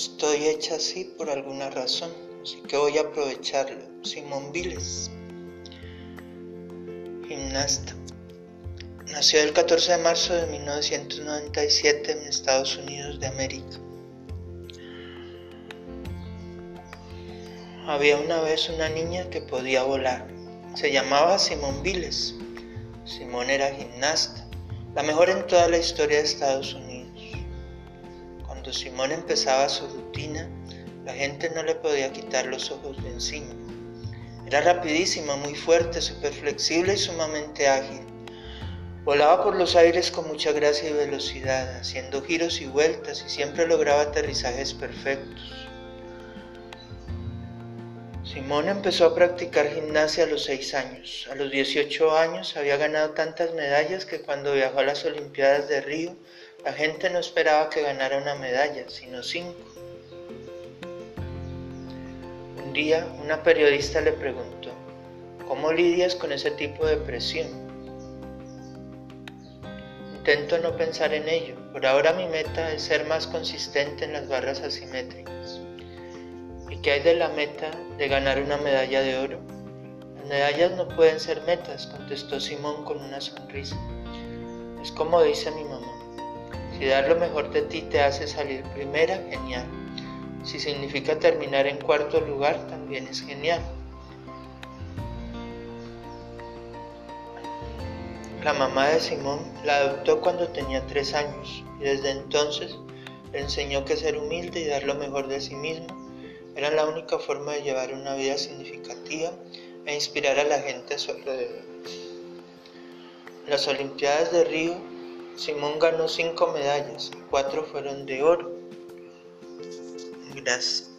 Estoy hecha así por alguna razón, así que voy a aprovecharlo. Simón Viles, gimnasta. Nació el 14 de marzo de 1997 en Estados Unidos de América. Había una vez una niña que podía volar. Se llamaba Simón Viles. Simón era gimnasta, la mejor en toda la historia de Estados Unidos. Cuando Simón empezaba su rutina, la gente no le podía quitar los ojos de encima. Era rapidísima, muy fuerte, súper flexible y sumamente ágil. Volaba por los aires con mucha gracia y velocidad, haciendo giros y vueltas y siempre lograba aterrizajes perfectos. Simón empezó a practicar gimnasia a los 6 años. A los 18 años había ganado tantas medallas que cuando viajó a las Olimpiadas de Río, la gente no esperaba que ganara una medalla, sino cinco. Un día una periodista le preguntó, ¿cómo lidias con ese tipo de presión? Intento no pensar en ello. Por ahora mi meta es ser más consistente en las barras asimétricas. ¿Y qué hay de la meta de ganar una medalla de oro? Las medallas no pueden ser metas, contestó Simón con una sonrisa. Es como dice mi mamá. Si dar lo mejor de ti te hace salir primera, genial. Si significa terminar en cuarto lugar, también es genial. La mamá de Simón la adoptó cuando tenía tres años y desde entonces le enseñó que ser humilde y dar lo mejor de sí mismo era la única forma de llevar una vida significativa e inspirar a la gente a su alrededor. Las Olimpiadas de Río, Simón ganó cinco medallas, cuatro fueron de oro. Gracias.